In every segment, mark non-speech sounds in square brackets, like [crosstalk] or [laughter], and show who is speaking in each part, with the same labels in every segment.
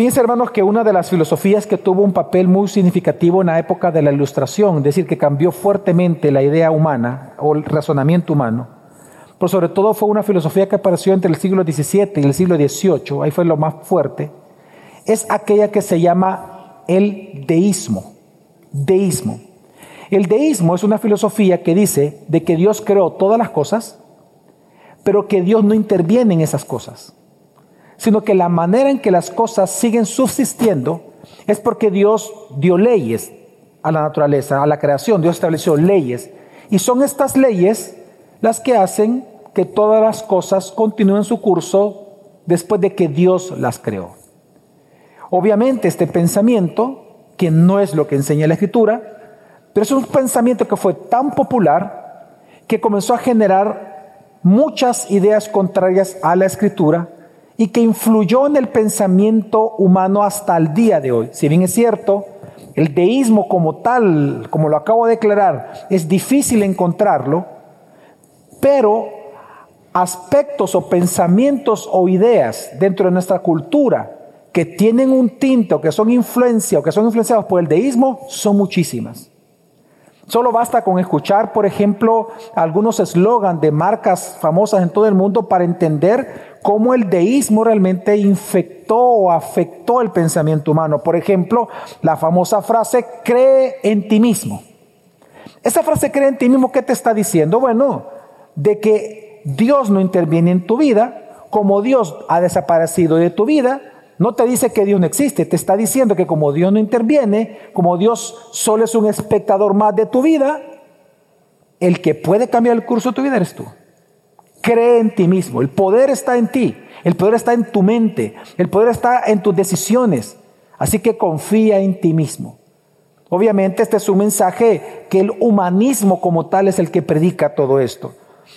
Speaker 1: Fíjense, hermanos, que una de las filosofías que tuvo un papel muy significativo en la época de la Ilustración, es decir, que cambió fuertemente la idea humana o el razonamiento humano, pero sobre todo fue una filosofía que apareció entre el siglo XVII y el siglo XVIII, ahí fue lo más fuerte, es aquella que se llama el deísmo. Deísmo. El deísmo es una filosofía que dice de que Dios creó todas las cosas, pero que Dios no interviene en esas cosas sino que la manera en que las cosas siguen subsistiendo es porque Dios dio leyes a la naturaleza, a la creación, Dios estableció leyes. Y son estas leyes las que hacen que todas las cosas continúen su curso después de que Dios las creó. Obviamente este pensamiento, que no es lo que enseña la escritura, pero es un pensamiento que fue tan popular que comenzó a generar muchas ideas contrarias a la escritura y que influyó en el pensamiento humano hasta el día de hoy. Si bien es cierto, el deísmo como tal, como lo acabo de declarar, es difícil encontrarlo, pero aspectos o pensamientos o ideas dentro de nuestra cultura que tienen un tinte o que son influencia o que son influenciados por el deísmo son muchísimas. Solo basta con escuchar, por ejemplo, algunos eslogans de marcas famosas en todo el mundo para entender cómo el deísmo realmente infectó o afectó el pensamiento humano. Por ejemplo, la famosa frase, cree en ti mismo. Esa frase, cree en ti mismo, ¿qué te está diciendo? Bueno, de que Dios no interviene en tu vida, como Dios ha desaparecido de tu vida, no te dice que Dios no existe, te está diciendo que como Dios no interviene, como Dios solo es un espectador más de tu vida, el que puede cambiar el curso de tu vida eres tú. Cree en ti mismo, el poder está en ti, el poder está en tu mente, el poder está en tus decisiones, así que confía en ti mismo. Obviamente este es un mensaje que el humanismo como tal es el que predica todo esto.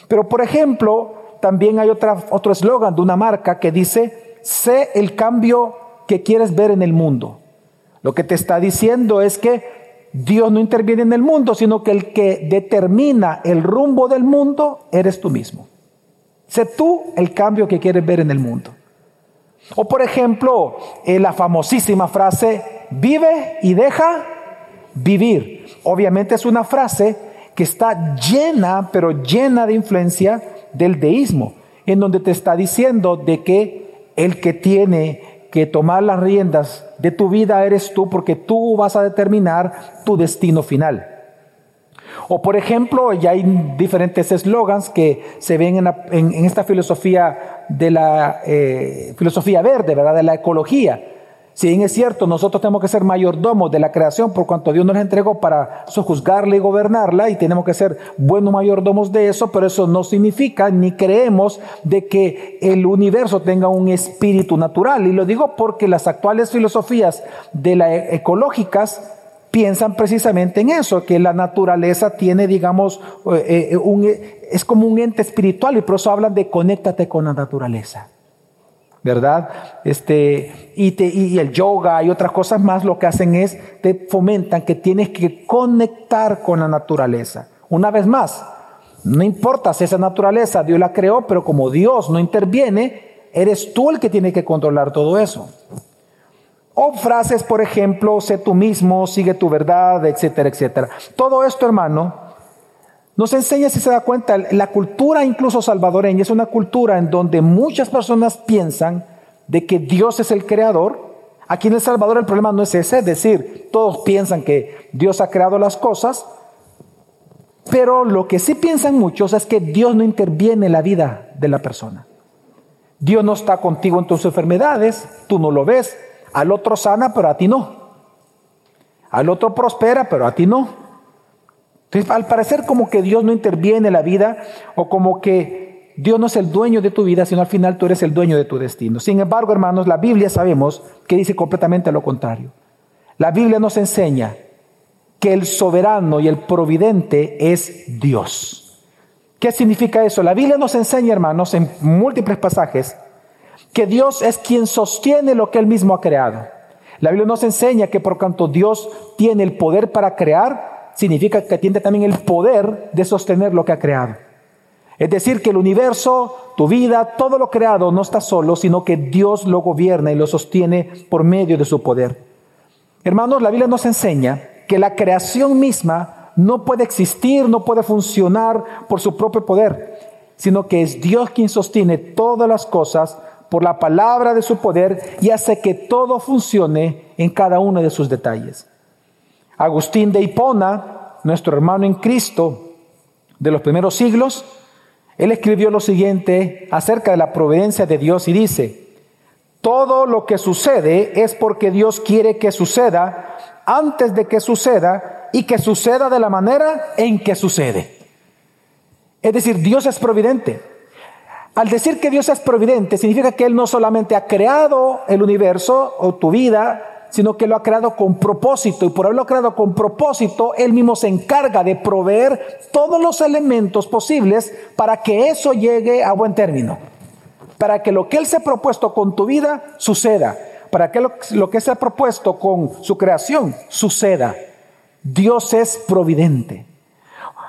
Speaker 1: Pero por ejemplo, también hay otra, otro eslogan de una marca que dice, sé el cambio que quieres ver en el mundo. Lo que te está diciendo es que Dios no interviene en el mundo, sino que el que determina el rumbo del mundo eres tú mismo. Sé tú el cambio que quieres ver en el mundo. O por ejemplo, eh, la famosísima frase, vive y deja vivir. Obviamente es una frase que está llena, pero llena de influencia del deísmo, en donde te está diciendo de que el que tiene que tomar las riendas de tu vida eres tú porque tú vas a determinar tu destino final. O por ejemplo, ya hay diferentes eslogans que se ven en, esta filosofía de la eh, filosofía verde, ¿verdad? De la ecología si bien es cierto, nosotros tenemos que ser mayordomos de la creación por cuanto Dios nos entregó para sojuzgarla y gobernarla y tenemos que ser buenos mayordomos de eso, pero eso no significa ni creemos de que el universo tenga un espíritu natural. Y lo digo porque las actuales filosofías de la e-, ecológicas piensan precisamente en eso, que la naturaleza tiene, digamos, eh, eh, un, es como un ente espiritual y por eso hablan de conéctate con la naturaleza. ¿Verdad? Este, y, y, el yoga y otras cosas más lo que hacen es, te fomentan que tienes que conectar con la naturaleza. Una vez más, no importa si esa naturaleza Dios la creó, pero como Dios no interviene, eres tú el que tiene que controlar todo eso. O frases, por ejemplo, sé tú mismo, sigue tu verdad, etcétera, etcétera. Todo esto, hermano, nos enseña, si se da cuenta, la cultura incluso salvadoreña es una cultura en donde muchas personas piensan de que Dios es el creador. Aquí en El Salvador el problema no es ese, es decir, todos piensan que Dios ha creado las cosas, pero lo que sí piensan muchos es que Dios no interviene en la vida de la persona. Dios no está contigo en tus enfermedades, tú no lo ves, al otro sana, pero a ti no. Al otro prospera, pero a ti no. Entonces, al parecer como que Dios no interviene en la vida o como que Dios no es el dueño de tu vida, sino al final tú eres el dueño de tu destino. Sin embargo, hermanos, la Biblia sabemos que dice completamente lo contrario. La Biblia nos enseña que el soberano y el providente es Dios. ¿Qué significa eso? La Biblia nos enseña, hermanos, en múltiples pasajes, que Dios es quien sostiene lo que Él mismo ha creado. La Biblia nos enseña que por cuanto Dios tiene el poder para crear, significa que tiene también el poder de sostener lo que ha creado. Es decir, que el universo tu vida, todo lo creado no está solo, sino que Dios lo gobierna y lo sostiene por medio de su poder. Hermanos, la Biblia nos enseña que la creación misma no puede existir, no puede funcionar por su propio poder, sino que es Dios quien sostiene todas las cosas por la palabra de su poder y hace que todo funcione en cada uno de sus detalles. Agustín de Hipona, nuestro hermano en Cristo de los primeros siglos, él escribió lo siguiente acerca de la providencia de Dios y dice, todo lo que sucede es porque Dios quiere que suceda antes de que suceda y que suceda de la manera en que sucede. Es decir, Dios es providente. Al decir que Dios es providente, significa que Él no solamente ha creado el universo o tu vida, sino que lo ha creado con propósito. Y por haberlo creado con propósito, Él mismo se encarga de proveer todos los elementos posibles para que eso llegue a buen término. Para que lo que Él se ha propuesto con tu vida suceda. Para que lo, lo que se ha propuesto con su creación suceda. Dios es providente.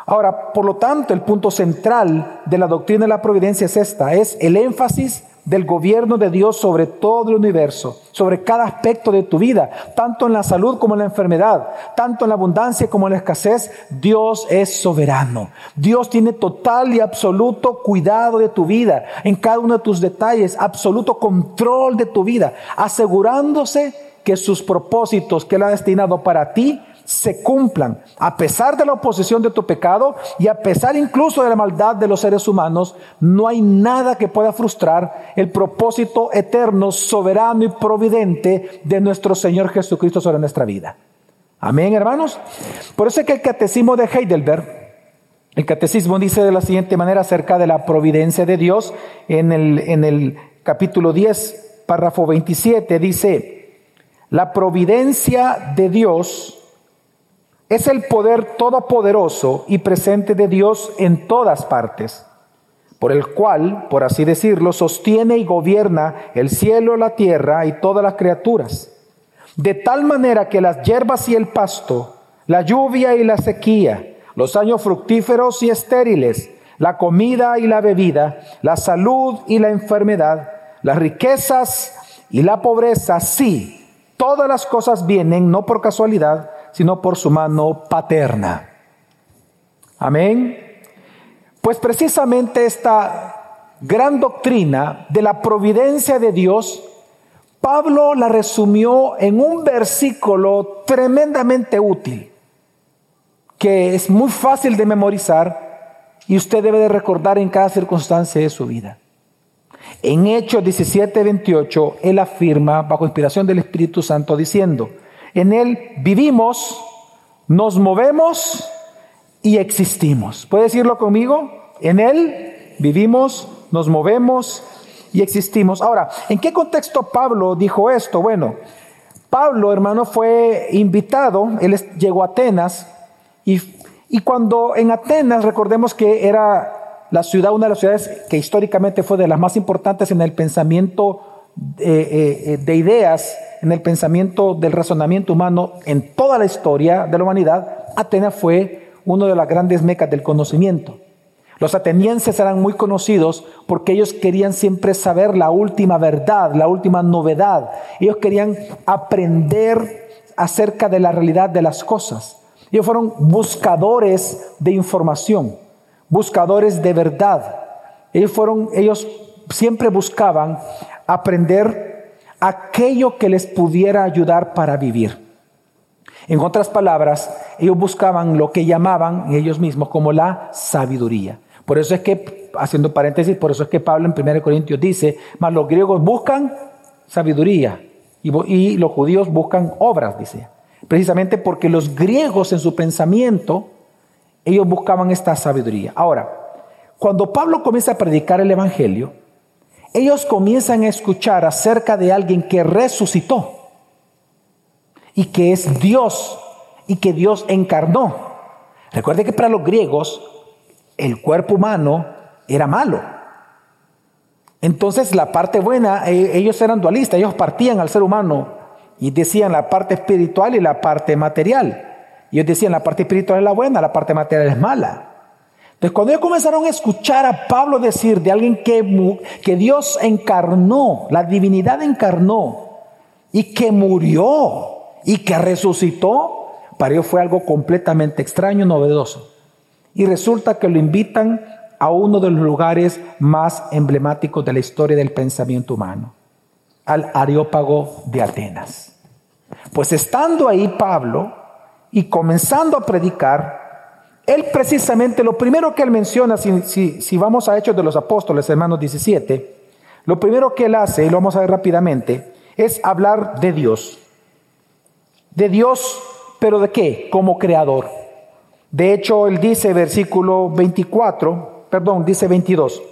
Speaker 1: Ahora, por lo tanto, el punto central de la doctrina de la providencia es esta, es el énfasis del gobierno de Dios sobre todo el universo, sobre cada aspecto de tu vida, tanto en la salud como en la enfermedad, tanto en la abundancia como en la escasez, Dios es soberano. Dios tiene total y absoluto cuidado de tu vida, en cada uno de tus detalles, absoluto control de tu vida, asegurándose que sus propósitos que Él ha destinado para ti se cumplan, a pesar de la oposición de tu pecado y a pesar incluso de la maldad de los seres humanos, no hay nada que pueda frustrar el propósito eterno, soberano y providente de nuestro Señor Jesucristo sobre nuestra vida. Amén, hermanos. Por eso es que el catecismo de Heidelberg, el catecismo dice de la siguiente manera acerca de la providencia de Dios en el, en el capítulo 10, párrafo 27, dice, la providencia de Dios es el poder todopoderoso y presente de Dios en todas partes, por el cual, por así decirlo, sostiene y gobierna el cielo, la tierra y todas las criaturas, de tal manera que las hierbas y el pasto, la lluvia y la sequía, los años fructíferos y estériles, la comida y la bebida, la salud y la enfermedad, las riquezas y la pobreza, sí, todas las cosas vienen no por casualidad, sino por su mano paterna. Amén. Pues precisamente esta gran doctrina de la providencia de Dios, Pablo la resumió en un versículo tremendamente útil, que es muy fácil de memorizar y usted debe de recordar en cada circunstancia de su vida. En Hechos 17, 28, él afirma, bajo inspiración del Espíritu Santo, diciendo, en Él vivimos, nos movemos y existimos. ¿Puede decirlo conmigo? En Él vivimos, nos movemos y existimos. Ahora, ¿en qué contexto Pablo dijo esto? Bueno, Pablo, hermano, fue invitado, él llegó a Atenas y, y cuando en Atenas, recordemos que era la ciudad, una de las ciudades que históricamente fue de las más importantes en el pensamiento eh, eh, eh, de ideas en el pensamiento del razonamiento humano en toda la historia de la humanidad, Atenas fue uno de las grandes mecas del conocimiento. Los atenienses eran muy conocidos porque ellos querían siempre saber la última verdad, la última novedad. Ellos querían aprender acerca de la realidad de las cosas. Ellos fueron buscadores de información, buscadores de verdad. Ellos fueron, ellos siempre buscaban aprender aquello que les pudiera ayudar para vivir. En otras palabras, ellos buscaban lo que llamaban ellos mismos como la sabiduría. Por eso es que, haciendo paréntesis, por eso es que Pablo en 1 Corintios dice, más los griegos buscan sabiduría y, y los judíos buscan obras, dice. Precisamente porque los griegos en su pensamiento, ellos buscaban esta sabiduría. Ahora, cuando Pablo comienza a predicar el Evangelio, ellos comienzan a escuchar acerca de alguien que resucitó y que es Dios y que Dios encarnó. Recuerde que para los griegos el cuerpo humano era malo. Entonces la parte buena, e, ellos eran dualistas, ellos partían al ser humano y decían la parte espiritual y la parte material. Ellos decían la parte espiritual es la buena, la parte material es mala. Cuando ellos comenzaron a escuchar a Pablo decir de alguien que, que Dios encarnó, la divinidad encarnó, y que murió, y que resucitó, para ellos fue algo completamente extraño, novedoso. Y resulta que lo invitan a uno de los lugares más emblemáticos de la historia del pensamiento humano, al Areópago de Atenas. Pues estando ahí Pablo y comenzando a predicar, él precisamente, lo primero que él menciona, si, vamos a Hechos de los Apóstoles, hermanos 17, lo primero que él hace, y lo vamos a ver rápidamente, es hablar de Dios. De Dios, pero ¿de qué? Como creador. De hecho, él dice, versículo 24, perdón, dice 22.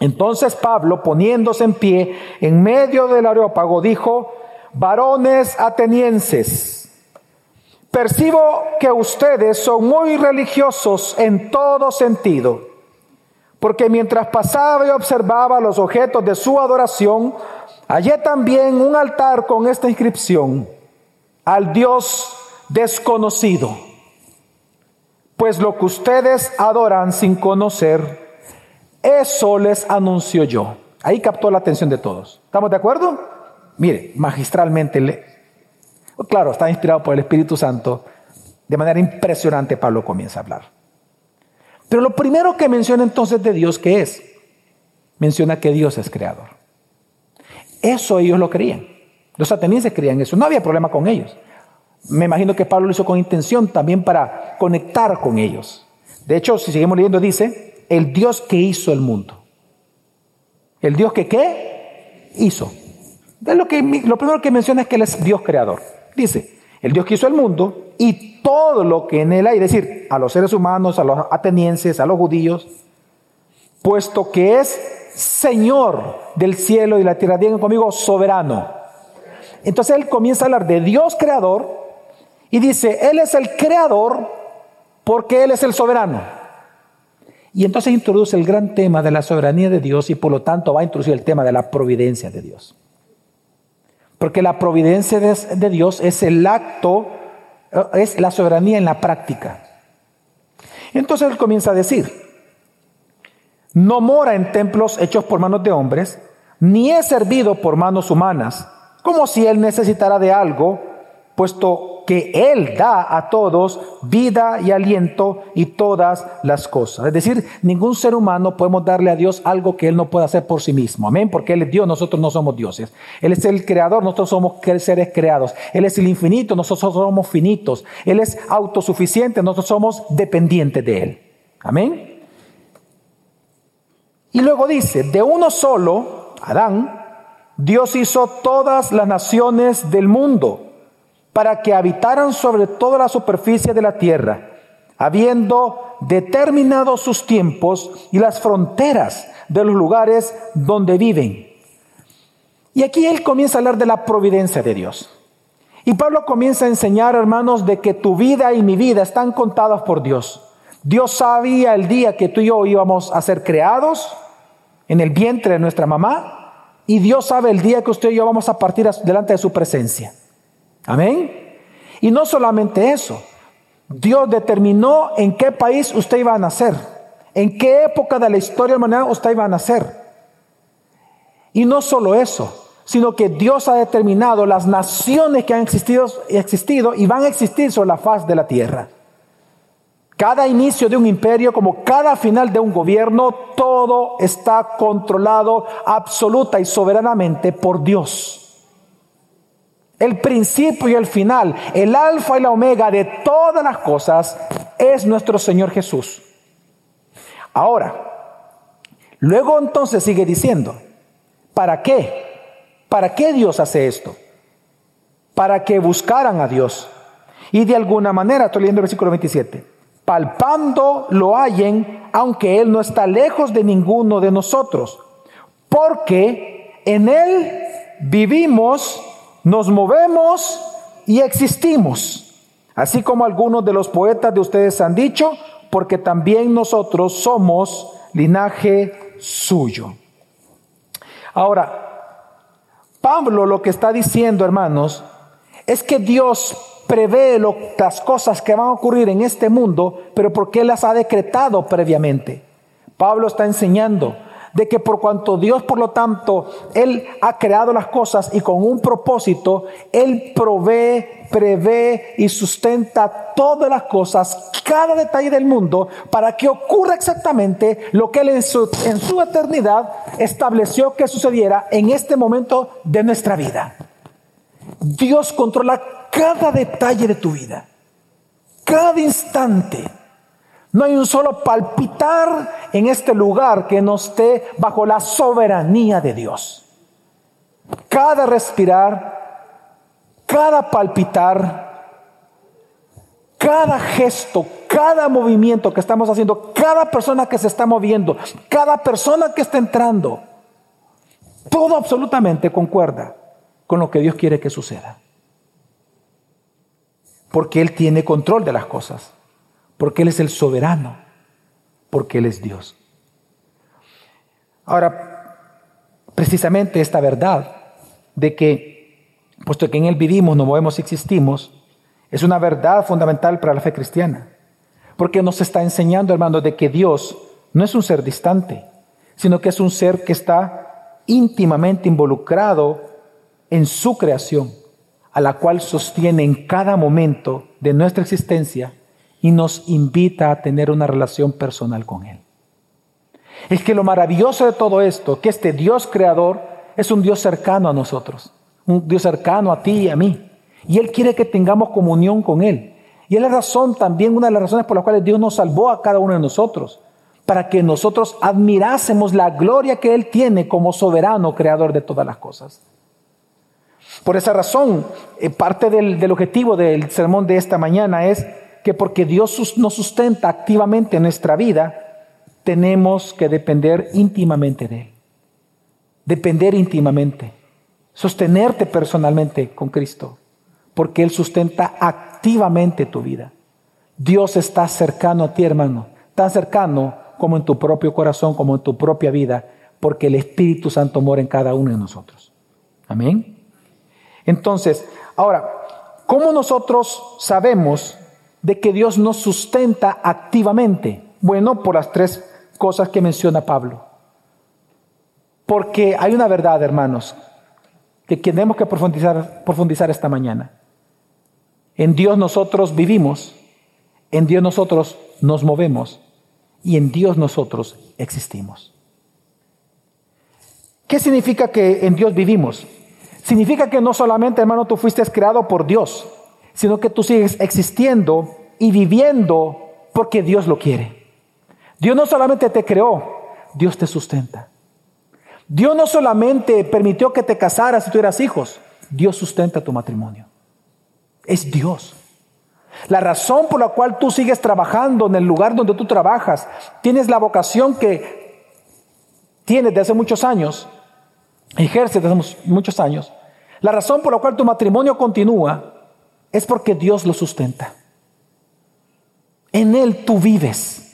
Speaker 1: Entonces Pablo, poniéndose en pie en medio del areópago, dijo, varones atenienses, percibo que ustedes son muy religiosos en todo sentido, porque mientras pasaba y observaba los objetos de su adoración, hallé también un altar con esta inscripción, al Dios desconocido pues lo que ustedes adoran sin conocer, eso les anuncio yo. Ahí captó la atención de todos. ¿Estamos de acuerdo? Mire, magistralmente. Claro, está inspirado por el Espíritu Santo. De manera impresionante Pablo comienza a hablar. Pero lo primero que menciona entonces de Dios, ¿qué es? Menciona que Dios es creador. Eso ellos lo creían. Los atenienses creían eso. No había problema con ellos. Me imagino que Pablo lo hizo con intención también para conectar con ellos. De hecho, si seguimos leyendo, dice, el Dios que hizo el mundo. El Dios que qué hizo. lo, que, lo primero que menciona es que Él es Dios creador. Dice, el Dios que hizo el mundo y todo lo que en él hay, es decir, a los seres humanos, a los atenienses, a los judíos, puesto que es Señor del cielo y la tierra. Digan conmigo, soberano. Entonces él comienza a hablar de Dios creador y dice, Él es el creador porque Él es el soberano. Y entonces introduce el gran tema de la soberanía de Dios y por lo tanto va a introducir el tema de la providencia de Dios. Porque la providencia de, Dios es el acto, eh, es la soberanía en la práctica. Entonces él comienza a decir, no mora en templos hechos por manos de hombres, ni es servido por manos humanas, como si él necesitara de algo, puesto que Él da a todos vida y aliento y todas las cosas. Es decir, ningún ser humano podemos darle a Dios algo que Él no pueda hacer por sí mismo. Amén, porque Él es Dios, nosotros no somos dioses. Él es el creador, nosotros somos seres creados. Él es el infinito, nosotros somos finitos. Él es autosuficiente, nosotros somos dependientes de Él. Amén. Y luego dice, de uno solo, Adán, Dios hizo todas las naciones del mundo para que habitaran sobre toda la superficie de la tierra, habiendo determinado sus tiempos y las fronteras de los lugares donde viven. Y aquí él comienza a hablar de la providencia de Dios. Y Pablo comienza a enseñar, hermanos, de que tu vida y mi vida están contadas por Dios. Dios sabía el día que tú y yo íbamos a ser creados en el vientre de nuestra mamá. Y Dios sabe el día que usted y yo vamos a partir delante de su presencia. Amén. Y no solamente eso, Dios determinó en qué país usted iba a nacer, en qué época de la historia humana usted iba a nacer. Y no solo eso, sino que Dios ha determinado las naciones que han existido, existido y van a existir sobre la faz de la tierra. Cada inicio de un imperio, como cada final de un gobierno, todo está controlado absoluta y soberanamente por Dios. El principio y el final, el alfa y la omega de todas las cosas es nuestro Señor Jesús. Ahora, luego entonces sigue diciendo, ¿para qué? ¿Para qué Dios hace esto? Para que buscaran a Dios. Y de alguna manera, estoy leyendo el versículo 27, palpando lo hallen, aunque Él no está lejos de ninguno de nosotros, porque en Él vivimos nos movemos y existimos, así como algunos de los poetas de ustedes han dicho, porque también nosotros somos linaje suyo. Ahora, Pablo lo que está diciendo, hermanos, es que Dios prevé las cosas que van a ocurrir en este mundo, pero porque las ha decretado previamente. Pablo está enseñando de que por cuanto Dios, por lo tanto, Él ha creado las cosas y con un propósito, Él provee, prevé y sustenta todas las cosas, cada detalle del mundo, para que ocurra exactamente lo que Él en su, en su eternidad estableció que sucediera en este momento de nuestra vida. Dios controla cada detalle de tu vida, cada instante. No hay un solo palpitar en este lugar que no esté bajo la soberanía de Dios. Cada respirar, cada palpitar, cada gesto, cada movimiento que estamos haciendo, cada persona que se está moviendo, cada persona que está entrando, todo absolutamente concuerda con lo que Dios quiere que suceda. Porque Él tiene control de las cosas porque Él es el soberano, porque Él es Dios. Ahora, precisamente esta verdad de que, puesto que en Él vivimos, nos movemos y existimos, es una verdad fundamental para la fe cristiana. Porque nos está enseñando, hermanos, de que Dios no es un ser distante, sino que es un ser que está íntimamente involucrado en su creación, a la cual sostiene en cada momento de nuestra existencia y nos invita a tener una relación personal con Él. Es que lo maravilloso de todo esto, que este Dios creador es un Dios cercano a nosotros, un Dios cercano a ti y a mí. Y Él quiere que tengamos comunión con Él. Y es la razón también, una de las razones por las cuales Dios nos salvó a cada uno de nosotros, para que nosotros admirásemos la gloria que Él tiene como soberano creador de todas las cosas. Por esa razón, eh, parte del, del objetivo del sermón de esta mañana es que porque Dios nos sustenta activamente en nuestra vida, tenemos que depender íntimamente de Él. Depender íntimamente. Sostenerte personalmente con Cristo, porque Él sustenta activamente tu vida. Dios está cercano a ti, hermano, tan cercano como en tu propio corazón, como en tu propia vida, porque el Espíritu Santo mora en cada uno de nosotros. Amén. Entonces, ahora, ¿cómo nosotros sabemos de que Dios nos sustenta activamente? Bueno, por las tres cosas que menciona Pablo. Porque hay una verdad, hermanos, que tenemos que profundizar, profundizar esta mañana. En Dios nosotros vivimos, en Dios nosotros nos movemos y en Dios nosotros existimos. ¿Qué significa que en Dios vivimos? Significa que no solamente, hermano, tú fuiste creado por Dios, sino que tú sigues existiendo y viviendo porque Dios lo quiere. Dios no solamente te creó, Dios te sustenta. Dios no solamente permitió que te casaras y tuvieras hijos, Dios sustenta tu matrimonio. Es Dios. La razón por la cual tú sigues trabajando en el lugar donde tú trabajas, tienes la vocación que tienes desde hace muchos años, ejerces desde hace muchos años, la razón por la cual tu matrimonio continúa es porque Dios lo sustenta. En Él tú vives.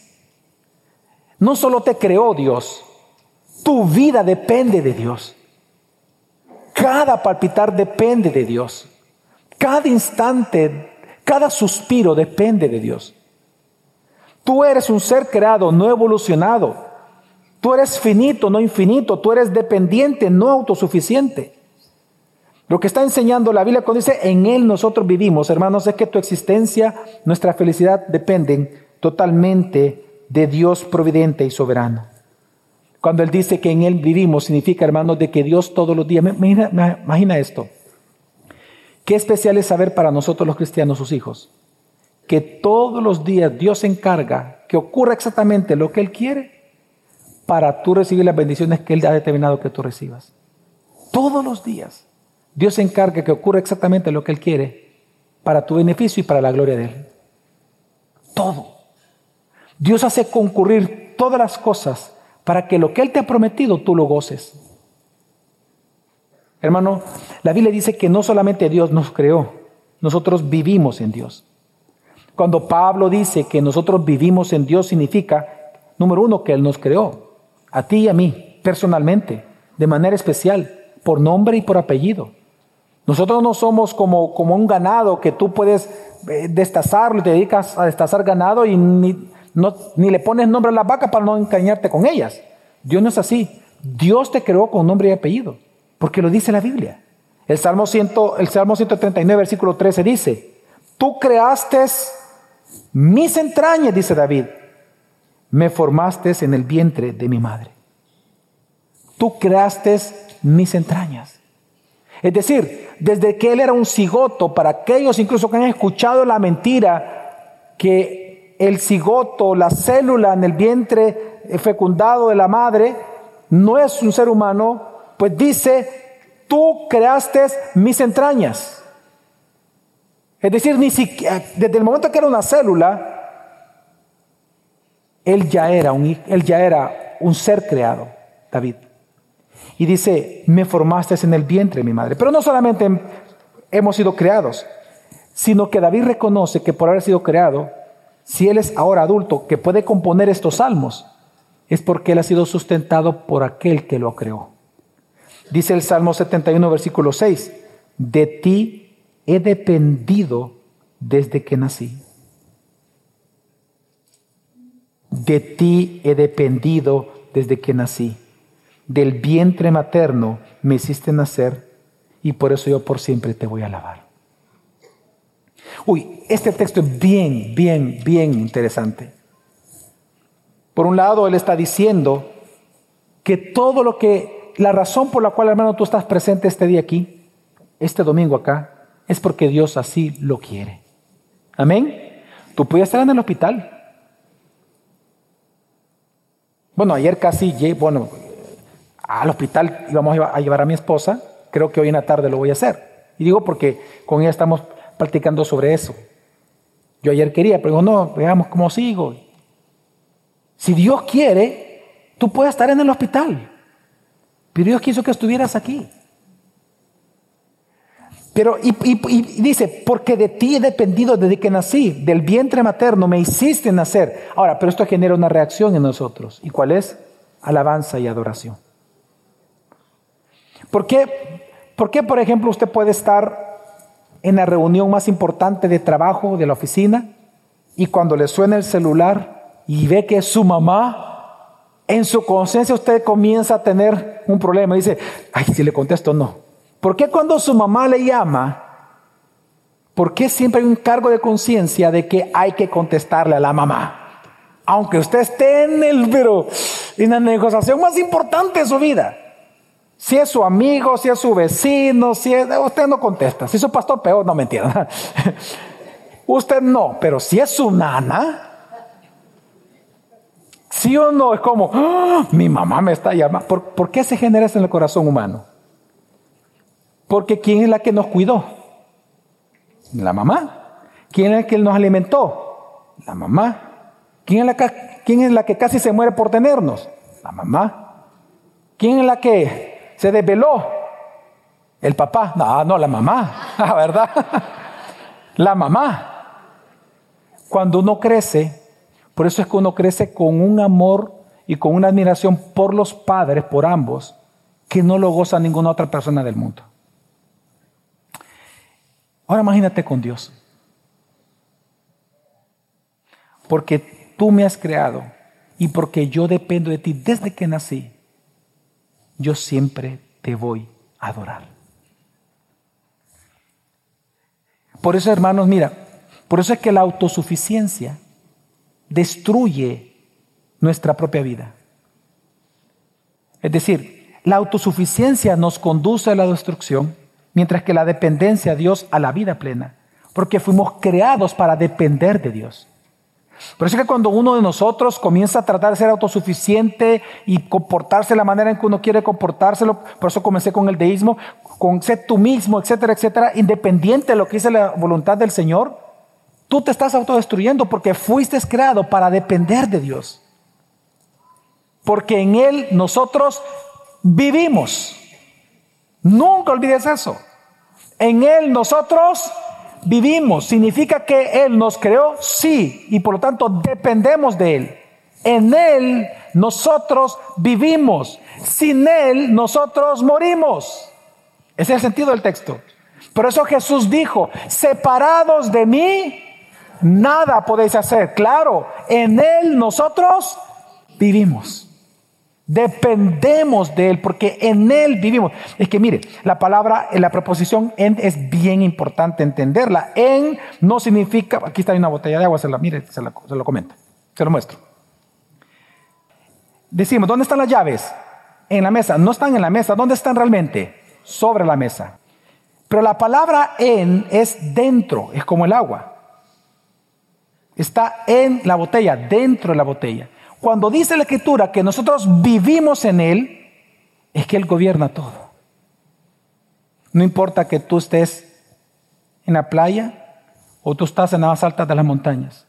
Speaker 1: No solo te creó Dios, tu vida depende de Dios. Cada palpitar depende de Dios. Cada instante, cada suspiro depende de Dios. Tú eres un ser creado, no evolucionado. Tú eres finito, no infinito. Tú eres dependiente, no autosuficiente. Lo que está enseñando la Biblia cuando dice, en Él nosotros vivimos, hermanos, es que tu existencia, nuestra felicidad dependen totalmente de Dios providente y soberano. Cuando Él dice que en Él vivimos, significa, hermanos, de que Dios todos los días, imagina, imagina esto, qué especial es saber para nosotros los cristianos, sus hijos, que todos los días Dios se encarga que ocurra exactamente lo que Él quiere para tú recibir las bendiciones que Él ha determinado que tú recibas. Todos los días. Dios se encarga que ocurra exactamente lo que Él quiere para tu beneficio y para la gloria de Él. Todo. Dios hace concurrir todas las cosas para que lo que Él te ha prometido tú lo goces. Hermano, la Biblia dice que no solamente Dios nos creó, nosotros vivimos en Dios. Cuando Pablo dice que nosotros vivimos en Dios significa, número uno, que Él nos creó, a ti y a mí, personalmente, de manera especial, por nombre y por apellido. Nosotros no somos como, como un ganado que tú puedes eh, destazarlo y te dedicas a destazar ganado y ni, ni le pones nombre a la vaca para no engañarte con ellas. Dios no es así. Dios te creó con nombre y apellido, porque lo dice la Biblia. El Salmo, 100, el Salmo 139, versículo 13 dice, tú creaste mis entrañas, dice David, me formaste en el vientre de mi madre. Tú creaste mis entrañas. Es decir, desde que él era un cigoto, para aquellos incluso que han escuchado la mentira que el cigoto, la célula en el vientre fecundado de la madre, no es un ser humano, pues dice, tú creaste mis entrañas. Es decir, ni siquiera, desde el momento que era una célula, él ya era un, él ya era un ser creado, David. Y dice, me formaste en el vientre mi madre. Pero no solamente hemos sido creados, sino que David reconoce que por haber sido creado, si él es ahora adulto, que puede componer estos salmos, es porque él ha sido sustentado por aquel que lo creó. Dice el Salmo 71, versículo 6, de ti he dependido desde que nací. De ti he dependido desde que nací del vientre materno me hiciste nacer y por eso yo por siempre te voy a alabar. Uy, este texto es bien, bien, bien interesante. Por un lado, él está diciendo que todo lo que, la razón por la cual, hermano, tú estás presente este día aquí, este domingo acá, es porque Dios así lo quiere. Amén. Tú puedes estar en el hospital. Bueno, ayer casi, bueno, al hospital íbamos a llevar a mi esposa, creo que hoy en la tarde lo voy a hacer. Y digo porque con ella estamos practicando sobre eso. Yo ayer quería, pero digo, no, veamos cómo sigo. Si Dios quiere, tú puedes estar en el hospital. Pero Dios quiso que estuvieras aquí. Pero, y, y, dice, porque de ti he dependido desde que nací, del vientre materno me hiciste nacer. Ahora, pero esto genera una reacción en nosotros. ¿Y cuál es? Alabanza y adoración. ¿Por qué, ¿Por qué, por ejemplo, usted puede estar en la reunión más importante de trabajo de la oficina y cuando le suena el celular y ve que es su mamá, en su conciencia usted comienza a tener un problema. Dice, ay, si le contesto no. ¿Por qué cuando su mamá le llama, por qué siempre hay un cargo de conciencia de que hay que contestarle a la mamá? Aunque usted esté en el, pero en la negociación más importante de su vida. Si es su amigo, si es su vecino, si es, usted no contesta. Si es su pastor, peor, no mentira. [laughs] usted no, pero si es su nana, sí o no, es como, ¡Ah! mi mamá me está llamando. ¿Por, qué se genera eso en el corazón humano? Porque ¿quién es la que nos cuidó? La mamá. ¿Quién es la que nos alimentó? La mamá. ¿Quién es la que, quién es la que casi se muere por tenernos? La mamá. ¿Quién es la que se desveló. El papá, no, no, la mamá, [laughs] la verdad. La mamá. Cuando uno crece, por eso es que uno crece con un amor y con una admiración por los padres, por ambos, que no lo goza ninguna otra persona del mundo. Ahora imagínate con Dios. Porque tú me has creado y porque yo dependo de ti desde que nací yo siempre te voy a adorar. Por eso, hermanos, mira, por eso es que la autosuficiencia destruye nuestra propia vida. Es decir, la autosuficiencia nos conduce a la destrucción, mientras que la dependencia a Dios a la vida plena, porque fuimos creados para depender de Dios. Por eso es que cuando uno de nosotros comienza a tratar de ser autosuficiente y comportarse de la manera en que uno quiere comportárselo, por eso comencé con el deísmo, con ser tú mismo, etcétera, etcétera, independiente de lo que dice la voluntad del Señor, tú te estás autodestruyendo porque fuiste creado para depender de Dios. Porque en Él nosotros vivimos. Nunca olvides eso. En Él nosotros vivimos. Significa que Él nos creó, sí, y por lo tanto dependemos de Él. En Él nosotros vivimos. Sin Él nosotros morimos. Ese es el sentido del texto. Por eso Jesús dijo, separados de mí, nada podéis hacer. Claro, en Él nosotros vivimos. Dependemos de Él porque en Él vivimos. Es que mire, la palabra, la preposición en es bien importante entenderla. En no significa, aquí está una botella de agua, se la mire, se, se lo comenta, se lo muestro. Decimos, ¿dónde están las llaves? En la mesa. No están en la mesa. ¿Dónde están realmente? Sobre la mesa. Pero la palabra en es dentro, es como el agua. Está en la botella, dentro de la botella. Cuando dice la escritura que nosotros vivimos en Él, es que Él gobierna todo. No importa que tú estés en la playa o tú estás en las altas de las montañas.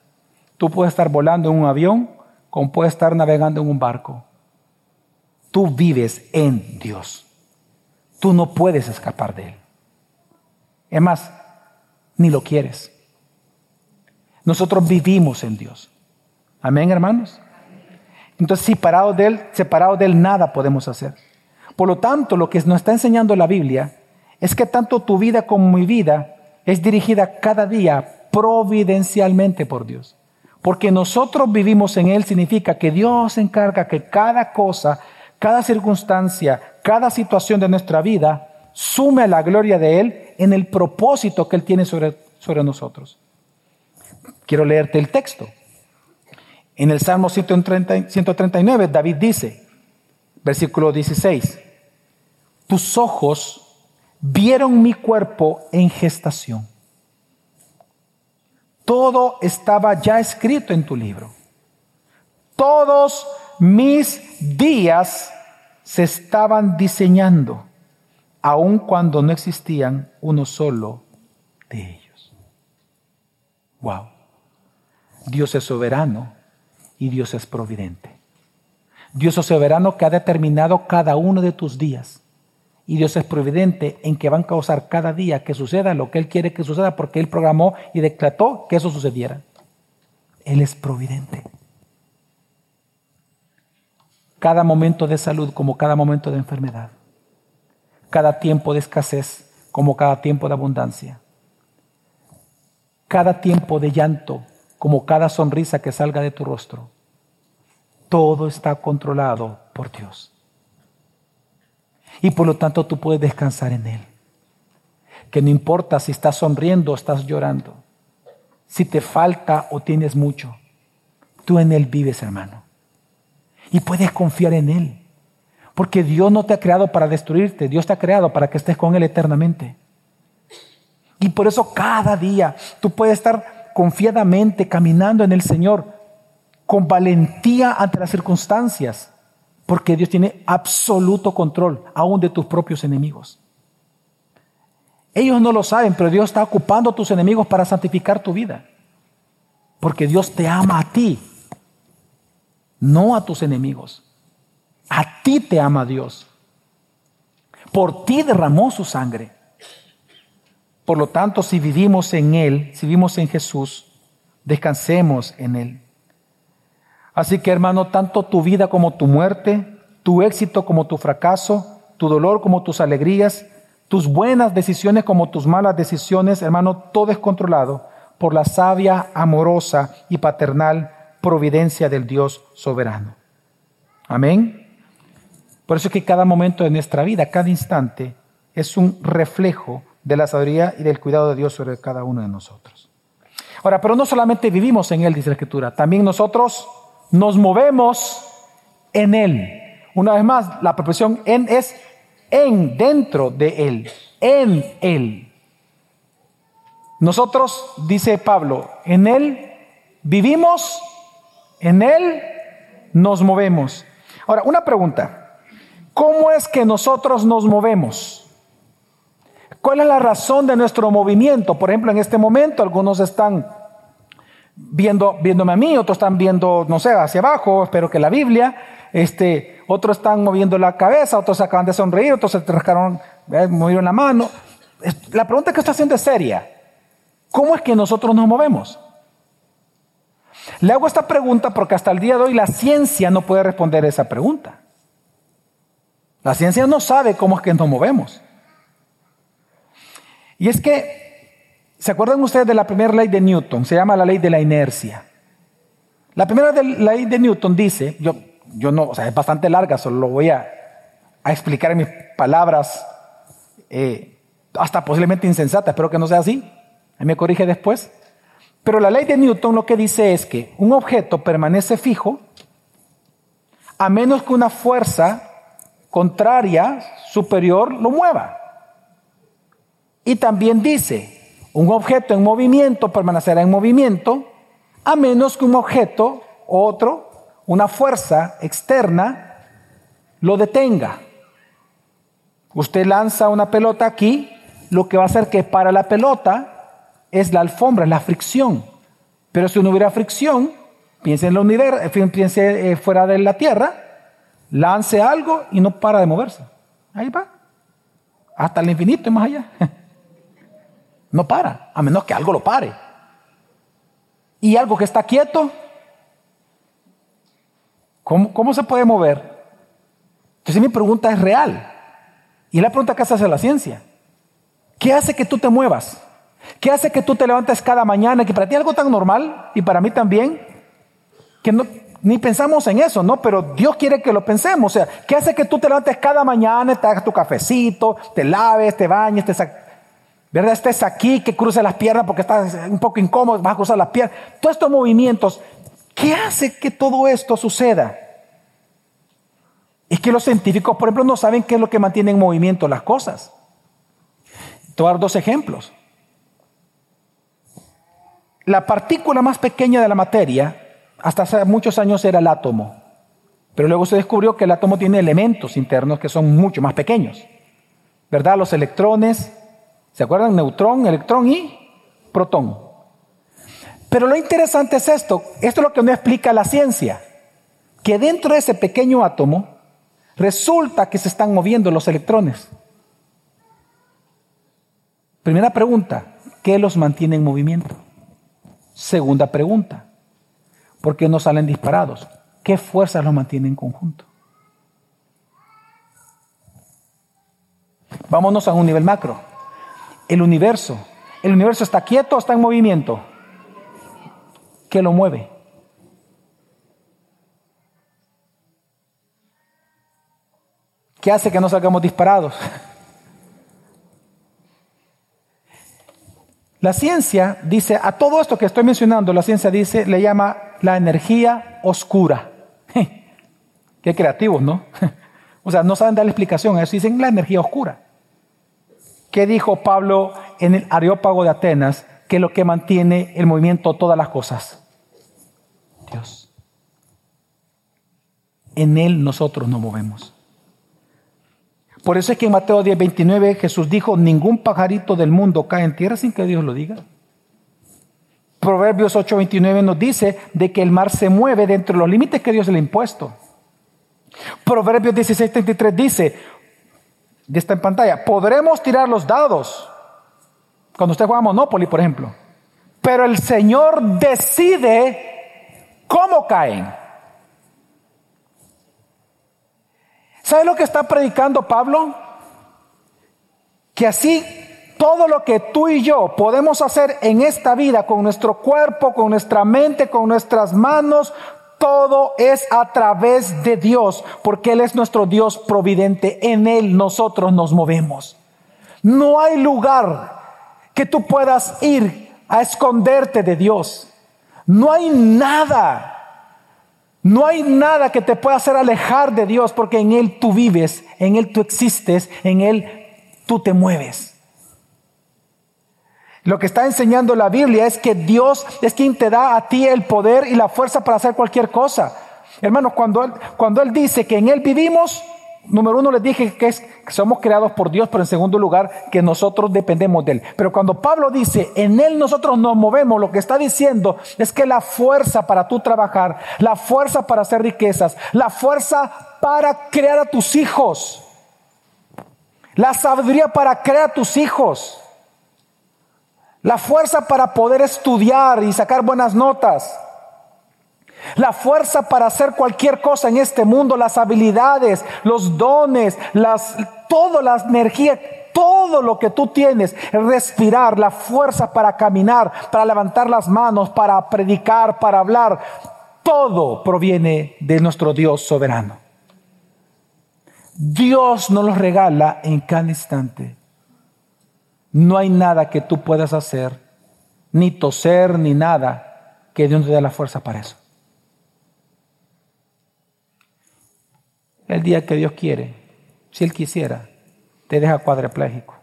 Speaker 1: Tú puedes estar volando en un avión como puedes estar navegando en un barco. Tú vives en Dios. Tú no puedes escapar de Él. Es más, ni lo quieres. Nosotros vivimos en Dios. Amén, hermanos. Entonces, separados de Él, separados de Él, nada podemos hacer. Por lo tanto, lo que nos está enseñando la Biblia es que tanto tu vida como mi vida es dirigida cada día providencialmente por Dios. Porque nosotros vivimos en Él significa que Dios encarga que cada cosa, cada circunstancia, cada situación de nuestra vida sume a la gloria de Él en el propósito que Él tiene sobre, sobre nosotros. Quiero leerte el texto. En el Salmo 139, David dice, versículo 16, tus ojos vieron mi cuerpo en gestación. Todo estaba ya escrito en tu libro. Todos mis días se estaban diseñando, aun cuando no existían uno solo de ellos. Wow. Dios es soberano y Dios es providente. Dios es soberano que ha determinado cada uno de tus días. Y Dios es providente en que van a causar cada día que suceda lo que Él quiere que suceda porque Él programó y declaró que eso sucediera. Él es providente. Cada momento de salud como cada momento de enfermedad. Cada tiempo de escasez como cada tiempo de abundancia. Cada tiempo de llanto como cada sonrisa que salga de tu rostro. Todo está controlado por Dios. Y por lo tanto tú puedes descansar en Él. Que no importa si estás sonriendo o estás llorando, si te falta o tienes mucho, tú en Él vives, hermano. Y puedes confiar en Él. Porque Dios no te ha creado para destruirte, Dios te ha creado para que estés con Él eternamente. Y por eso cada día tú puedes estar confiadamente caminando en el Señor, con valentía ante las circunstancias, porque Dios tiene absoluto control aún de tus propios enemigos. Ellos no lo saben, pero Dios está ocupando a tus enemigos para santificar tu vida, porque Dios te ama a ti, no a tus enemigos. A ti te ama Dios. Por ti derramó su sangre. Por lo tanto, si vivimos en Él, si vivimos en Jesús, descansemos en Él. Así que hermano, tanto tu vida como tu muerte, tu éxito como tu fracaso, tu dolor como tus alegrías, tus buenas decisiones como tus malas decisiones, hermano, todo es controlado por la sabia, amorosa y paternal providencia del Dios soberano. Amén. Por eso es que cada momento de nuestra vida, cada instante, es un reflejo de la sabiduría y del cuidado de Dios sobre cada uno de nosotros. Ahora, pero no solamente vivimos en Él, dice la Escritura, también nosotros nos movemos en Él. Una vez más, la profesión en es en, dentro de Él, en Él. Nosotros, dice Pablo, en Él vivimos, en Él nos movemos. Ahora, una pregunta. ¿Cómo es que nosotros nos movemos? ¿Cuál es la razón de nuestro movimiento? Por ejemplo, en este momento algunos están viendo, viéndome a mí, otros están viendo, no sé, hacia abajo, espero que la Biblia, este, otros están moviendo la cabeza, otros acaban de sonreír, otros se rascaron, eh, movieron la mano. La pregunta que estoy haciendo es seria. ¿Cómo es que nosotros nos movemos? Le hago esta pregunta porque hasta el día de hoy la ciencia no puede responder esa pregunta. La ciencia no sabe cómo es que nos movemos. Y es que, ¿se acuerdan ustedes de la primera ley de Newton? Se llama la ley de la inercia. La primera ley de Newton dice, yo, yo no, o sea, es bastante larga, solo lo voy a, explicar en mis palabras, eh, hasta posiblemente insensatas, espero que no sea así, ahí me corrige después. Pero la ley de Newton lo que dice es que un objeto permanece fijo a menos que una fuerza contraria, superior, lo mueva. Y también dice, un objeto en movimiento permanecerá en movimiento a menos que un objeto, otro, una fuerza externa, lo detenga. Usted lanza una pelota aquí, lo que va a hacer que para la pelota es la alfombra, la fricción. Pero si no hubiera fricción, piense en el universo, piense eh, fuera de la Tierra, lance algo y no para de moverse. Ahí va. Hasta el infinito y más allá. [laughs] No para, a menos que algo lo pare. Y algo que está quieto, ¿cómo, cómo se puede mover? Entonces mi pregunta es real. Y la pregunta que hace la ciencia. ¿Qué hace que tú te muevas? ¿Qué hace que tú te levantes cada mañana? Que para ti algo tan normal y para mí también, que no, ni pensamos en eso, ¿no? Pero Dios quiere que lo pensemos. O sea, ¿qué hace que tú te levantes cada mañana, te hagas tu cafecito, te laves, te bañes, te ¿verdad? Estés aquí, que cruces las piernas porque estás un poco incómodo, vas a cruzar las piernas. Todos estos movimientos, ¿qué hace que todo esto suceda? Es que los científicos, por ejemplo, no saben qué es lo que mantiene en movimiento las cosas. Te voy a dar dos ejemplos. La partícula más pequeña de la materia hasta hace muchos años era el átomo. Pero luego se descubrió que el átomo tiene elementos internos que son mucho más pequeños. ¿Verdad? Los electrones, ¿se acuerdan? Neutrón, electrón y protón. Pero lo interesante es esto, esto es lo que no explica la ciencia, que dentro de ese pequeño átomo resulta que se están moviendo los electrones. Primera pregunta, ¿qué los mantiene en movimiento? Segunda pregunta, ¿Por qué no salen disparados? ¿Qué fuerzas los mantienen en conjunto? Vámonos a un nivel macro. El universo. ¿El universo está quieto o está en movimiento? ¿Qué lo mueve? ¿Qué hace que no salgamos disparados? La ciencia dice, a todo esto que estoy mencionando, la ciencia dice, le llama la energía oscura. [laughs] Qué creativos, ¿no? [laughs] O sea, no saben dar la explicación, eso dicen la energía oscura. ¿Qué dijo Pablo en el Areópago de Atenas? Que es lo que mantiene el movimiento todas las cosas. Dios. En Él nosotros nos movemos. Por eso es que en Mateo 10, 29 Jesús dijo, ningún pajarito del mundo cae en tierra sin que Dios lo diga. Proverbios 8, 29 nos dice de que el mar se mueve dentro de los límites que Dios le ha impuesto. Proverbios 16, 33 dice, de está en pantalla, podremos tirar los dados cuando usted juega Monopoly, por ejemplo. Pero el Señor decide cómo caen. ¿Sabe lo que está predicando Pablo? Que así todo lo que tú y yo podemos hacer en esta vida con nuestro cuerpo, con nuestra mente, con nuestras manos, todo es a través de Dios, porque Él es nuestro Dios providente. En Él nosotros nos movemos. No hay lugar que tú puedas ir a esconderte de Dios. No hay nada no hay nada que te pueda hacer alejar de Dios porque en Él tú vives, en Él tú existes, en Él tú te mueves. Lo que está enseñando la Biblia es que Dios es quien te da a ti el poder y la fuerza para hacer cualquier cosa. Hermanos, cuando Él, cuando él dice que en Él vivimos, Número uno les dije que, es, que somos creados por Dios, pero en segundo lugar que nosotros dependemos de Él. Pero cuando Pablo dice, en Él nosotros nos movemos, lo que está diciendo es que la fuerza para tú trabajar, la fuerza para hacer riquezas, la fuerza para crear a tus hijos, la sabiduría para crear a tus hijos, la fuerza para poder estudiar y sacar buenas notas, la fuerza para hacer cualquier cosa en este mundo, las habilidades, los dones, las, toda la energía todo lo que tú tienes, respirar, la fuerza para caminar, para levantar las manos, para predicar, para hablar, todo proviene de nuestro Dios soberano. Dios nos lo regala en cada instante. No hay nada que tú puedas hacer, ni toser, ni nada, que Dios te dé la fuerza para eso. El día que Dios quiere, si Él quisiera, te deja cuadripléjico.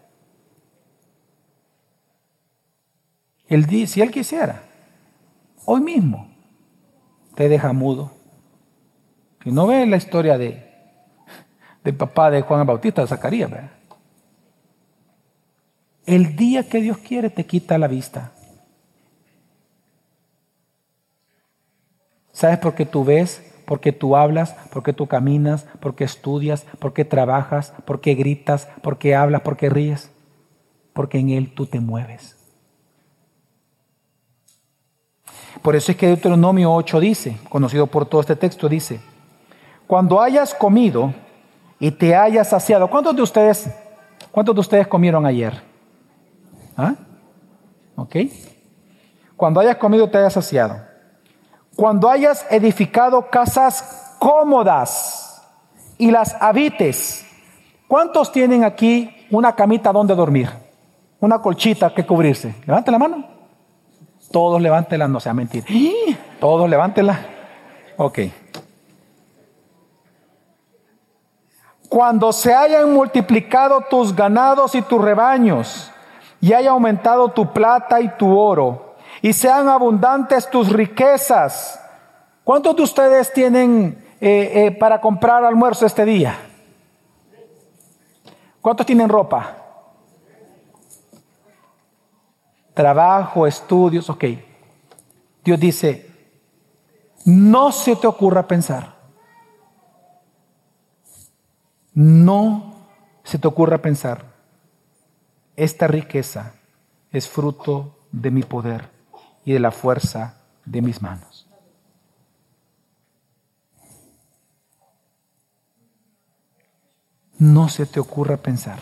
Speaker 1: El día, si Él quisiera, hoy mismo, te deja mudo. Si no ves la historia de del papá de Juan Bautista, de Zacarías, El día que Dios quiere te quita la vista. ¿Sabes por qué tú ves? Porque tú hablas, porque tú caminas, porque estudias, porque trabajas, porque gritas, porque hablas, porque ríes. Porque en Él tú te mueves. Por eso es que Deuteronomio 8 dice, conocido por todo este texto, dice, cuando hayas comido y te hayas saciado, ¿cuántos de ustedes, cuántos de ustedes comieron ayer? ¿Ah? ¿Ok? Cuando hayas comido te hayas saciado. Cuando hayas edificado casas cómodas y las habites. ¿Cuántos tienen aquí una camita donde dormir? Una colchita que cubrirse. Levante la mano. Todos levántela, no sea mentir. Todos levántela. Ok. Cuando se hayan multiplicado tus ganados y tus rebaños, y haya aumentado tu plata y tu oro, y sean abundantes tus riquezas. ¿Cuántos de ustedes tienen eh, eh, para comprar almuerzo este día? ¿Cuántos tienen ropa? trabajo, estudios, ok. Dios dice, no se te ocurra pensar, no se te ocurra pensar, esta riqueza es fruto de mi poder y de la fuerza de mis manos. No se te ocurra pensar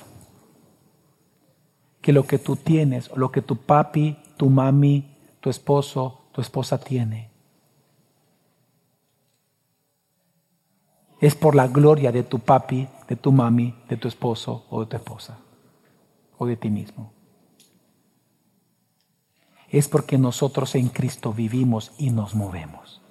Speaker 1: que lo que tú tienes, lo que tu papi, tu mami, tu esposo, tu esposa tiene, es por la gloria de tu papi, de tu mami, de tu esposo o de tu esposa, o de ti mismo. Es porque nosotros en Cristo vivimos y nos movemos.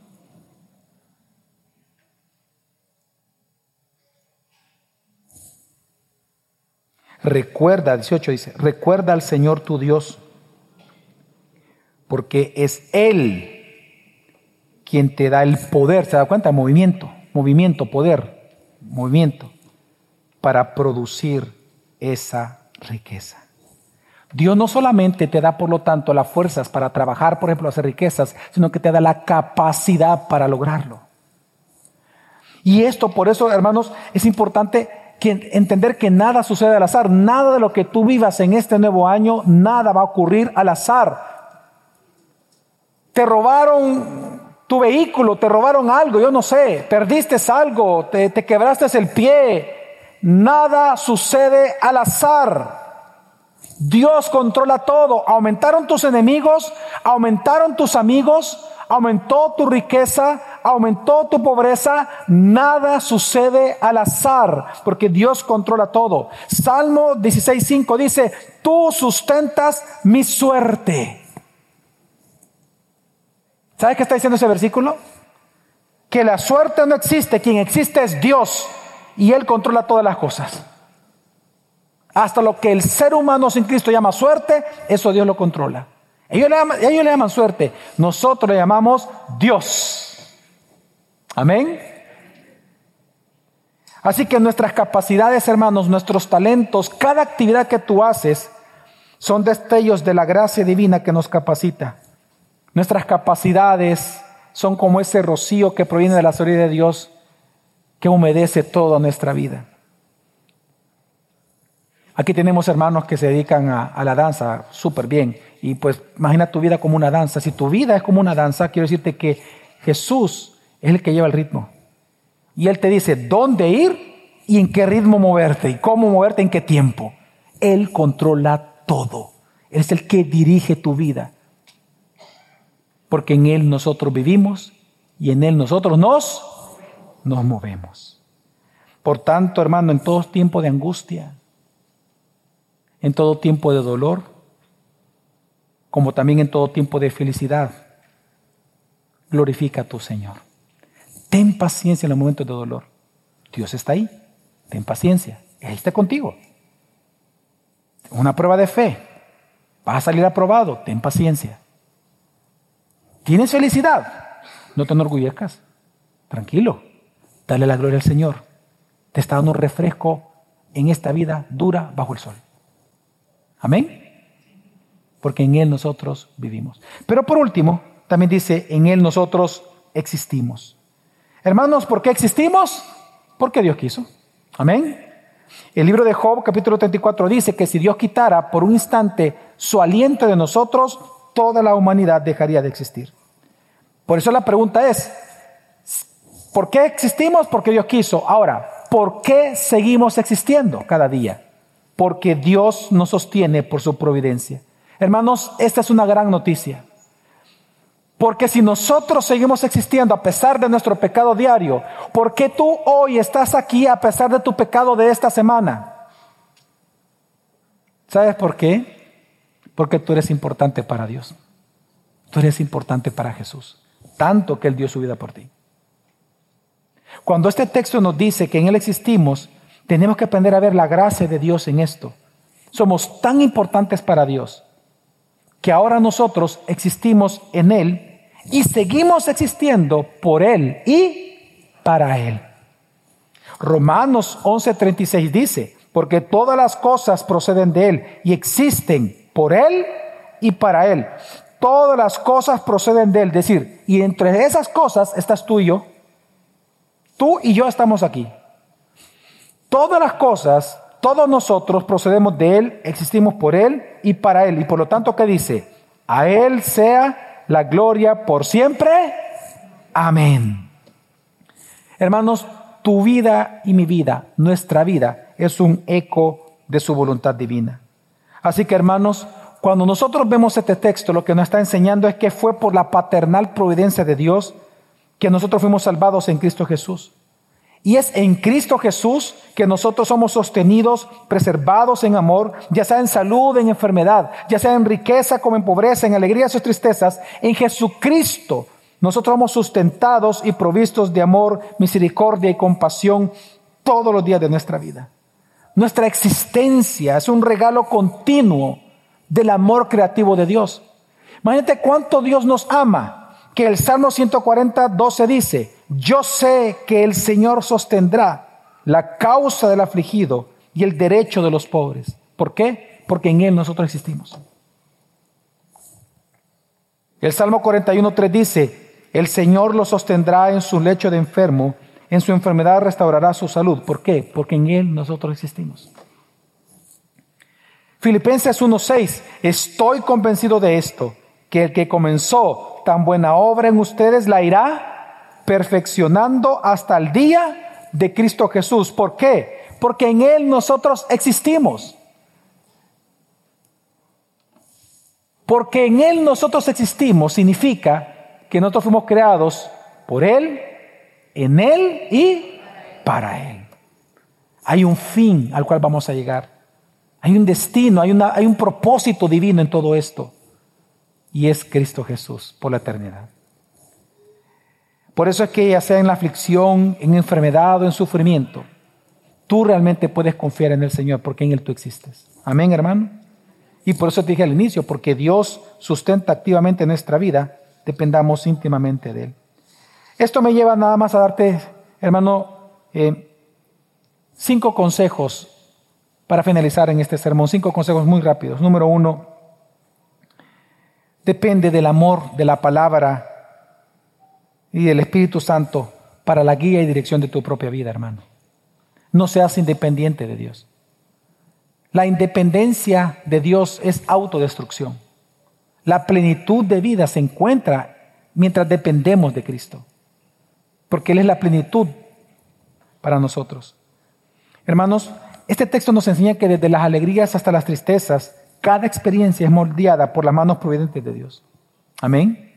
Speaker 1: Recuerda, 18 dice, recuerda al Señor tu Dios, porque es Él quien te da el poder, ¿se da cuenta? Movimiento, movimiento, poder, movimiento, para producir esa riqueza. Dios no solamente te da, por lo tanto, las fuerzas para trabajar, por ejemplo, hacer riquezas, sino que te da la capacidad para lograrlo. Y esto, por eso, hermanos, es importante entender que nada sucede al azar, nada de lo que tú vivas en este nuevo año, nada va a ocurrir al azar. Te robaron tu vehículo, te robaron algo, yo no sé, perdiste algo, te, te quebraste el pie, nada sucede al azar. Dios controla todo. Aumentaron tus enemigos, aumentaron tus amigos, aumentó tu riqueza, aumentó tu pobreza, nada sucede al azar, porque Dios controla todo. Salmo 16.5 dice, tú sustentas mi suerte. ¿Sabes qué está diciendo ese versículo? Que la suerte no existe, quien existe es Dios y Él controla todas las cosas. Hasta lo que el ser humano sin Cristo llama suerte, eso Dios lo controla. Ellos le, llaman, suerte, nosotros le llamamos Dios. Amén. Así que nuestras capacidades, hermanos, nuestros talentos, cada actividad que tú haces, son destellos de la gracia divina que nos capacita. Nuestras capacidades son como ese rocío que proviene de la sabiduría de Dios que humedece toda nuestra vida. Aquí tenemos hermanos que se dedican a, la danza súper bien. Y pues imagina tu vida como una danza. Si tu vida es como una danza, quiero decirte que Jesús es el que lleva el ritmo. Y Él te dice dónde ir y en qué ritmo moverte y cómo moverte en qué tiempo. Él controla todo. Él es el que dirige tu vida. Porque en Él nosotros vivimos y en Él nosotros nos, nos movemos. Por tanto, hermano, en todo tiempo de angustia, en todo tiempo de dolor, como también en todo tiempo de felicidad, glorifica a tu Señor. Ten paciencia en los momentos de dolor. Dios está ahí. Ten paciencia. Él está contigo. Una prueba de fe. Vas a salir aprobado. Ten paciencia. ¿Tienes felicidad? No te enorgullezcas. Tranquilo. Dale la gloria al Señor. Te está dando refresco en esta vida dura bajo el sol. Amén. Porque en Él nosotros vivimos. Pero por último, también dice, en Él nosotros existimos. Hermanos, ¿por qué existimos? Porque Dios quiso. Amén. El libro de Job, capítulo 34, dice que si Dios quitara por un instante su aliento de nosotros, toda la humanidad dejaría de existir. Por eso la pregunta es, ¿por qué existimos? Porque Dios quiso. Ahora, ¿por qué seguimos existiendo cada día? Porque Dios nos sostiene por su providencia. Hermanos, esta es una gran noticia. Porque si nosotros seguimos existiendo a pesar de nuestro pecado diario, ¿por qué tú hoy estás aquí a pesar de tu pecado de esta semana? ¿Sabes por qué? Porque tú eres importante para Dios. Tú eres importante para Jesús. Tanto que Él dio su vida por ti. Cuando este texto nos dice que en Él existimos, tenemos que aprender a ver la gracia de Dios en esto. Somos tan importantes para Dios que ahora nosotros existimos en Él y seguimos existiendo por Él y para Él. Romanos 11:36 dice, porque todas las cosas proceden de Él y existen por Él y para Él. Todas las cosas proceden de Él, decir, y entre esas cosas estás tú y yo. Tú y yo estamos aquí. Todas las cosas, todos nosotros procedemos de Él, existimos por Él y para Él. Y por lo tanto, ¿qué dice? A Él sea la gloria por siempre. Amén. Hermanos, tu vida y mi vida, nuestra vida, es un eco de su voluntad divina. Así que hermanos, cuando nosotros vemos este texto, lo que nos está enseñando es que fue por la paternal providencia de Dios que nosotros fuimos salvados en Cristo Jesús. Y es en Cristo Jesús que nosotros somos sostenidos, preservados en amor, ya sea en salud, en enfermedad, ya sea en riqueza como en pobreza, en alegrías o tristezas. En Jesucristo nosotros somos sustentados y provistos de amor, misericordia y compasión todos los días de nuestra vida. Nuestra existencia es un regalo continuo del amor creativo de Dios. Imagínate cuánto Dios nos ama que el Salmo 140, 12 dice, yo sé que el Señor sostendrá la causa del afligido y el derecho de los pobres. ¿Por qué? Porque en Él nosotros existimos. El Salmo 41, 3 dice, el Señor lo sostendrá en su lecho de enfermo, en su enfermedad restaurará su salud. ¿Por qué? Porque en Él nosotros existimos. Filipenses 1.6, estoy convencido de esto, que el que comenzó tan buena obra en ustedes la irá perfeccionando hasta el día de Cristo Jesús. ¿Por qué? Porque en Él nosotros existimos. Porque en Él nosotros existimos significa que nosotros fuimos creados por Él, en Él y para Él. Hay un fin al cual vamos a llegar. Hay un destino, hay, una, hay un propósito divino en todo esto y es Cristo Jesús por la eternidad. Por eso es que ya sea en la aflicción, en enfermedad o en sufrimiento, tú realmente puedes confiar en el Señor porque en Él tú existes. Amén, hermano. Y por eso te dije al inicio, porque Dios sustenta activamente nuestra vida, dependamos íntimamente de Él. Esto me lleva nada más a darte, hermano, eh, cinco consejos para finalizar en este sermón, cinco consejos muy rápidos. Número uno, depende del amor de la palabra y del Espíritu Santo para la guía y dirección de tu propia vida, hermano. No seas independiente de Dios. La independencia de Dios es autodestrucción. La plenitud de vida se encuentra mientras dependemos de Cristo, porque Él es la plenitud para nosotros. Hermanos, Este texto nos enseña que desde las alegrías hasta las tristezas, cada experiencia es moldeada por las manos providentes de Dios. Amén.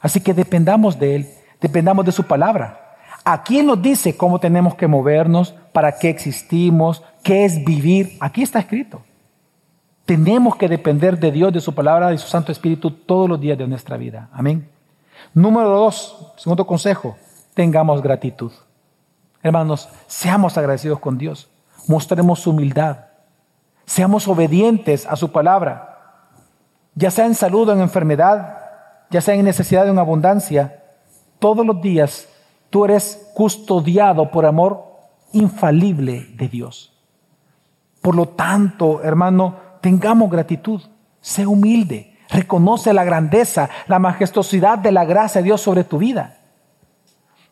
Speaker 1: Así que dependamos de Él, dependamos de su palabra. Aquí nos dice cómo tenemos que movernos, para qué existimos, qué es vivir. Aquí está escrito. Tenemos que depender de Dios, de su palabra, de su Santo Espíritu todos los días de nuestra vida. Amén. Número dos, segundo consejo, tengamos gratitud. Hermanos, seamos agradecidos con Dios, mostremos humildad, seamos obedientes a su palabra, ya sea en salud o en enfermedad, ya sea en necesidad o en abundancia, todos los días tú eres custodiado por amor infalible de Dios. Por lo tanto, hermano, tengamos gratitud, sé humilde, reconoce la grandeza, la majestuosidad de la gracia de Dios sobre tu vida.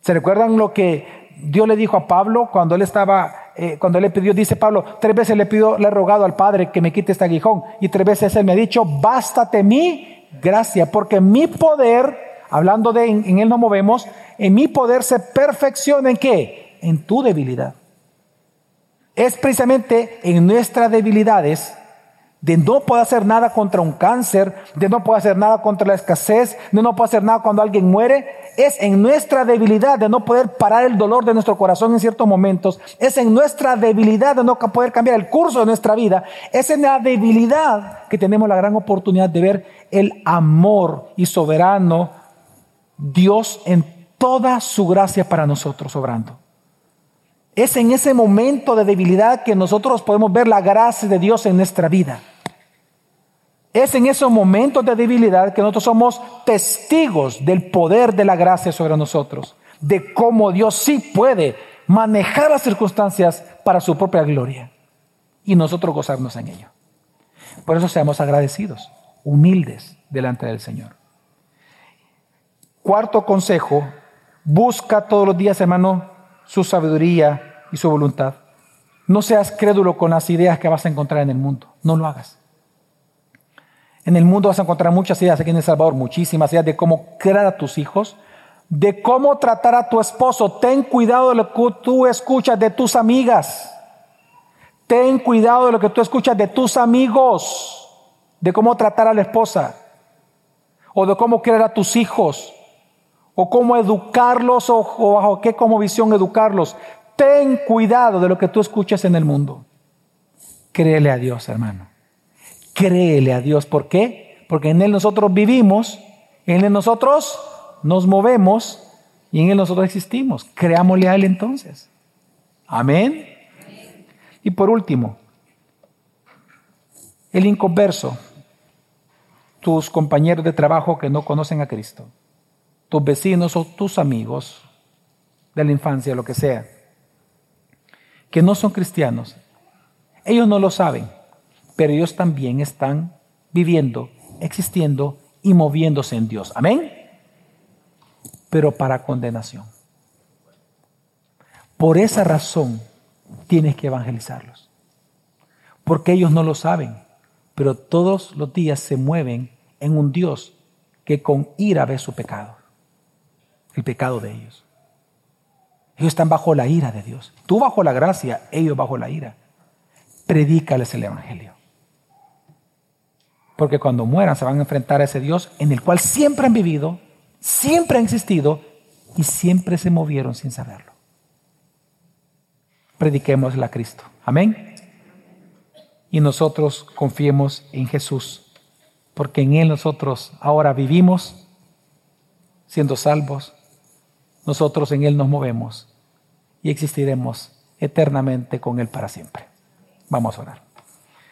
Speaker 1: ¿Se recuerdan lo que Dios le dijo a Pablo cuando él estaba, eh, cuando le pidió, dice Pablo, tres veces le pido, le he rogado al Padre que me quite este aguijón y tres veces él me ha dicho, bástate mi gracia, porque mi poder, hablando de en, en él nos movemos, en mi poder se perfecciona en qué? En tu debilidad. Es precisamente en nuestras debilidades de no poder hacer nada contra un cáncer, de no poder hacer nada contra la escasez, de no poder hacer nada cuando alguien muere, es en nuestra debilidad de no poder parar el dolor de nuestro corazón en ciertos momentos, es en nuestra debilidad de no poder cambiar el curso de nuestra vida, es en la debilidad que tenemos la gran oportunidad de ver el amor y soberano Dios en toda su gracia para nosotros obrando. Es en ese momento de debilidad que nosotros podemos ver la gracia de Dios en nuestra vida. Es en esos momentos de debilidad que nosotros somos testigos del poder de la gracia sobre nosotros, de cómo Dios sí puede manejar las circunstancias para su propia gloria y nosotros gozarnos en ello. Por eso seamos agradecidos, humildes delante del Señor. Cuarto consejo, busca todos los días, hermano, su sabiduría y su voluntad. No seas crédulo con las ideas que vas a encontrar en el mundo. No lo hagas. En el mundo vas a encontrar muchas ideas aquí en El Salvador, muchísimas ideas de cómo crear a tus hijos, de cómo tratar a tu esposo. Ten cuidado de lo que tú escuchas de tus amigas. Ten cuidado de lo que tú escuchas de tus amigos, de cómo tratar a la esposa, o de cómo crear a tus hijos, o cómo educarlos o, bajo qué como visión educarlos. Ten cuidado de lo que tú escuches en el mundo. Créele a Dios, hermano. Créele a Dios. ¿Por qué? Porque en Él nosotros vivimos, en Él nosotros nos movemos y en Él nosotros existimos. Creámosle a Él entonces. Amén. Y por último, el inconverso, tus compañeros de trabajo que no conocen a Cristo tus vecinos o tus amigos de la infancia, lo que sea, que no son cristianos, ellos no lo saben, pero ellos también están viviendo, existiendo y moviéndose en Dios. Amén. Pero para condenación. Por esa razón tienes que evangelizarlos. Porque ellos no lo saben, pero todos los días se mueven en un Dios que con ira ve su pecado el pecado de ellos. Ellos están bajo la ira de Dios. Tú bajo la gracia, ellos bajo la ira. Predícales el Evangelio. Porque cuando mueran se van a enfrentar a ese Dios en el cual siempre han vivido, siempre han existido y siempre se movieron sin saberlo. Prediquémosle a Cristo. Amén. Y nosotros confiemos en Jesús, porque en Él nosotros ahora vivimos siendo salvos nosotros en Él nos movemos y existiremos eternamente con Él para siempre. Vamos a orar.